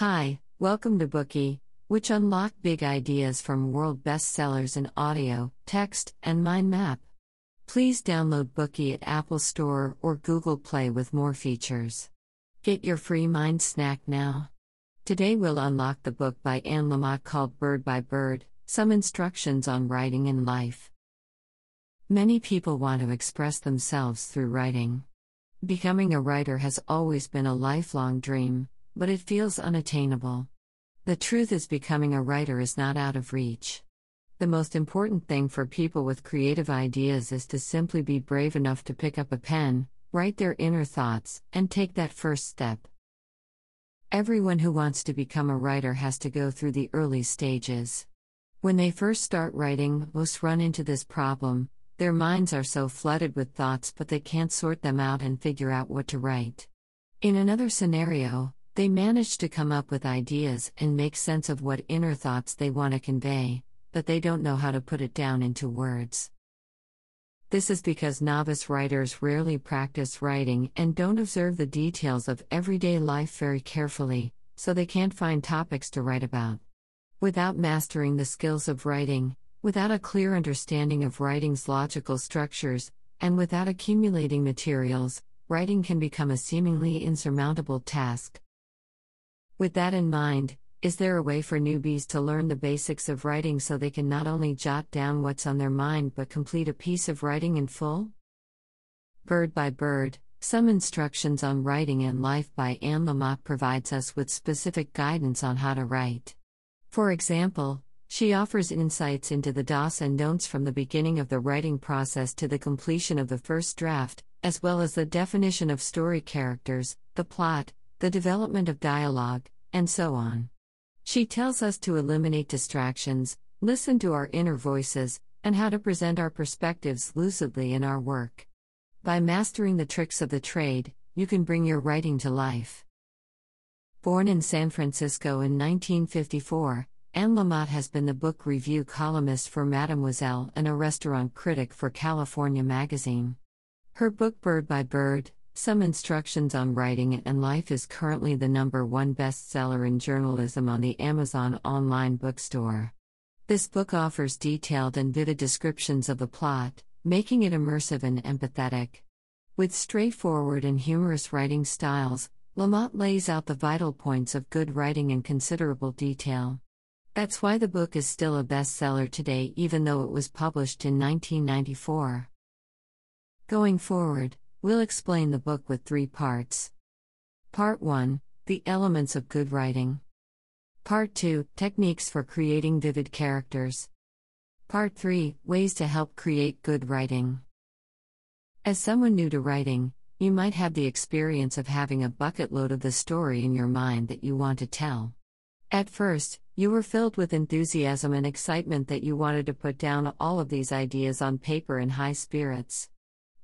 Hi, welcome to Bookey, which unlock big ideas from world bestsellers in audio, text, and mind map. Please download Bookey at Apple Store or Google Play with more features. Get your free mind snack now. Today we'll unlock the book by Anne Lamott called Bird by Bird Some Instructions on Writing in Life. Many people want to express themselves through writing. Becoming a writer has always been a lifelong dream, but it feels unattainable. The truth is, becoming a writer is not out of reach. The most important thing for people with creative ideas is to simply be brave enough to pick up a pen, write their inner thoughts, and take that first step. Everyone who wants to become a writer has to go through the early stages. When they first start writing, most run into this problem their minds are so flooded with thoughts, but they can't sort them out and figure out what to write. In another scenario, they manage to come up with ideas and make sense of what inner thoughts they want to convey, but they don't know how to put it down into words. This is because novice writers rarely practice writing and don't observe the details of everyday life very carefully, so they can't find topics to write about. Without mastering the skills of writing, without a clear understanding of writing's logical structures, and without accumulating materials, writing can become a seemingly insurmountable task. With that in mind, is there a way for newbies to learn the basics of writing so they can not only jot down what's on their mind but complete a piece of writing in full? Bird by Bird Some Instructions on Writing and Life by Anne Lamott provides us with specific guidance on how to write. For example, she offers insights into the dos and don'ts from the beginning of the writing process to the completion of the first draft, as well as the definition of story characters, the plot, the development of dialogue, and so on. She tells us to eliminate distractions, listen to our inner voices, and how to present our perspectives lucidly in our work. By mastering the tricks of the trade, you can bring your writing to life. Born in San Francisco in 1954, Anne Lamott has been the book review columnist for Mademoiselle and a restaurant critic for California Magazine. Her book Bird by Bird, some Instructions on Writing and Life is currently the number one bestseller in journalism on the Amazon online bookstore. This book offers detailed and vivid descriptions of the plot, making it immersive and empathetic. With straightforward and humorous writing styles, Lamott lays out the vital points of good writing in considerable detail. That's why the book is still a bestseller today, even though it was published in 1994. Going forward, We'll explain the book with three parts. Part 1 The Elements of Good Writing. Part 2 Techniques for Creating Vivid Characters. Part 3 Ways to Help Create Good Writing. As someone new to writing, you might have the experience of having a bucket load of the story in your mind that you want to tell. At first, you were filled with enthusiasm and excitement that you wanted to put down all of these ideas on paper in high spirits.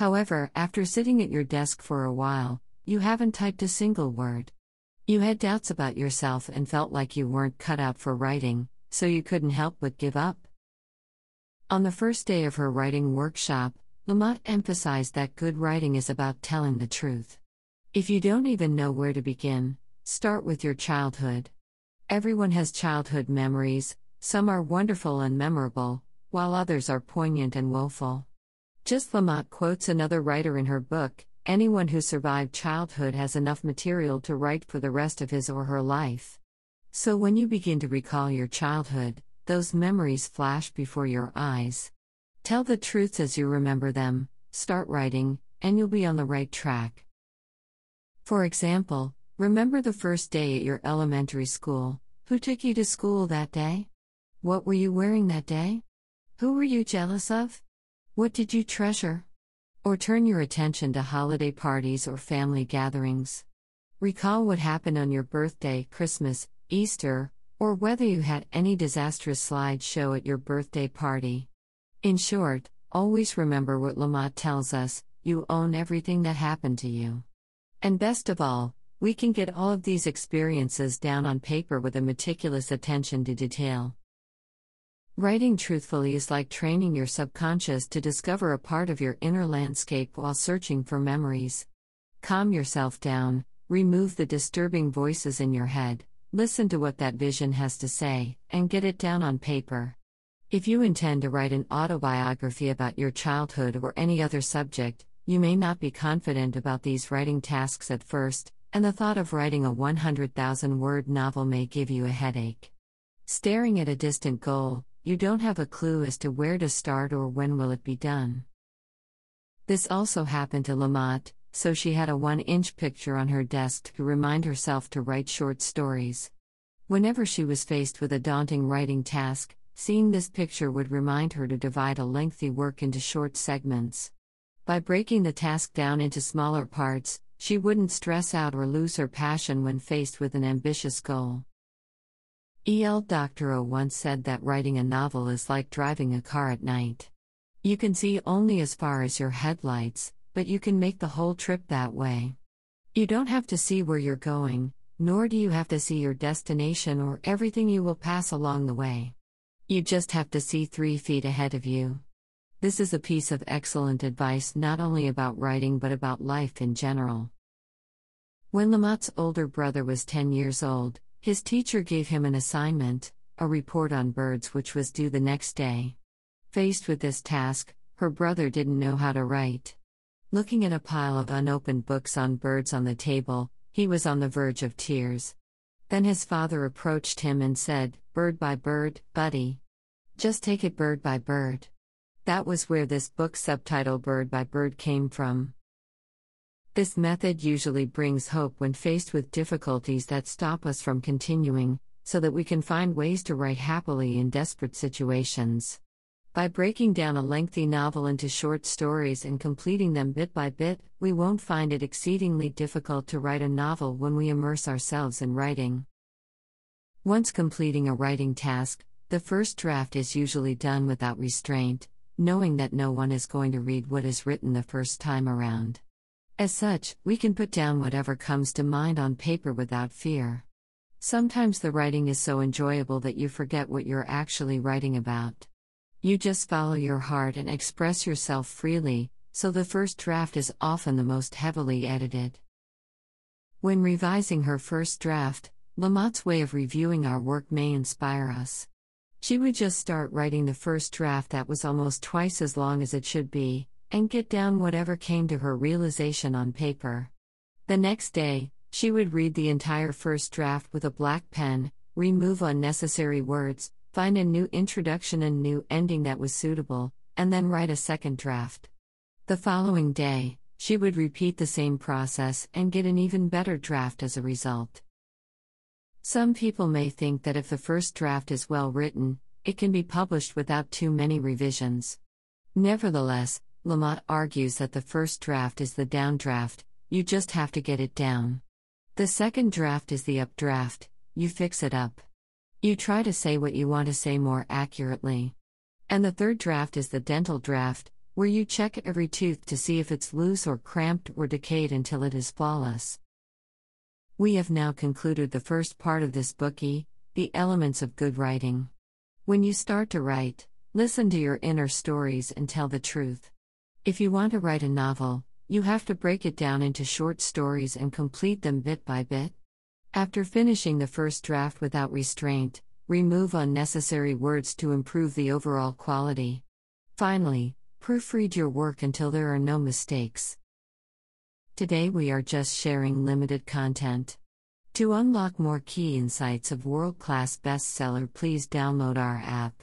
However, after sitting at your desk for a while, you haven't typed a single word. You had doubts about yourself and felt like you weren't cut out for writing, so you couldn't help but give up. On the first day of her writing workshop, Lamott emphasized that good writing is about telling the truth. If you don't even know where to begin, start with your childhood. Everyone has childhood memories, some are wonderful and memorable, while others are poignant and woeful. Just Lamott quotes another writer in her book anyone who survived childhood has enough material to write for the rest of his or her life. So when you begin to recall your childhood, those memories flash before your eyes. Tell the truths as you remember them, start writing, and you'll be on the right track. For example, remember the first day at your elementary school. Who took you to school that day? What were you wearing that day? Who were you jealous of? What did you treasure? Or turn your attention to holiday parties or family gatherings. Recall what happened on your birthday, Christmas, Easter, or whether you had any disastrous slideshow at your birthday party. In short, always remember what Lamott tells us you own everything that happened to you. And best of all, we can get all of these experiences down on paper with a meticulous attention to detail. Writing truthfully is like training your subconscious to discover a part of your inner landscape while searching for memories. Calm yourself down, remove the disturbing voices in your head, Listen to what that vision has to say, and get it down on paper. If you intend to write an autobiography about your childhood or any other subject, you may not be confident about these writing tasks at first, and the thought of writing a 100,000 word novel may give you a headache. Staring at a distant goal, you don't have a clue as to where to start or when will it be done. This also happened to Lamott, so she had a one inch picture on her desk to remind herself to write short stories. Whenever she was faced with a daunting writing task, seeing this picture would remind her to divide a lengthy work into short segments. By breaking the task down into smaller parts, she wouldn't stress out or lose her passion when faced with an ambitious goal. E.L. Doctorow once said that writing a novel is like driving a car at night. You can see only as far as your headlights, but you can make the whole trip that way. You don't have to see where you're going, nor do you have to see your destination or everything you will pass along the way. You just have to see three feet ahead of you. This is a piece of excellent advice not only about writing but about life in general. When Lamott's older brother was 10 years old, his teacher gave him an assignment, a report on birds, which was due the next day. Faced with this task, her brother didn't know how to write. Looking at a pile of unopened books on birds on the table, he was on the verge of tears. Then his father approached him and said, Bird by bird, buddy. Just take it bird by bird. That was where this book subtitle Bird by Bird came from. This method usually brings hope when faced with difficulties that stop us from continuing, so that we can find ways to write happily in desperate situations. By breaking down a lengthy novel into short stories and completing them bit by bit, we won't find it exceedingly difficult to write a novel when we immerse ourselves in writing. Once completing a writing task, the first draft is usually done without restraint, knowing that no one is going to read what is written the first time around. As such, we can put down whatever comes to mind on paper without fear. Sometimes the writing is so enjoyable that you forget what you're actually writing about. You just follow your heart and express yourself freely, so the first draft is often the most heavily edited. When revising her first draft, Lamott's way of reviewing our work may inspire us. She would just start writing the first draft that was almost twice as long as it should be, and get down whatever came to her realization on paper. The next day, she would read the entire first draft with a black pen, remove unnecessary words, find a new introduction and new ending that was suitable, and then write a second draft. The following day, she would repeat the same process and get an even better draft as a result. Some people may think that if the first draft is well written, it can be published without too many revisions. Nevertheless, Lamott argues that the first draft is the downdraft, you just have to get it down. The second draft is the updraft, you fix it up. You try to say what you want to say more accurately. And the third draft is the dental draft, where you check every tooth to see if it's loose or cramped or decayed until it is flawless. We have now concluded the first part of this Bookey, The Elements of Good Writing. When you start to write, listen to your inner stories and tell the truth. If you want to write a novel, you have to break it down into short stories and complete them bit by bit. After finishing the first draft without restraint, remove unnecessary words to improve the overall quality. Finally, proofread your work until there are no mistakes. Today we are just sharing limited content. To unlock more key insights of world class bestseller, please download our app.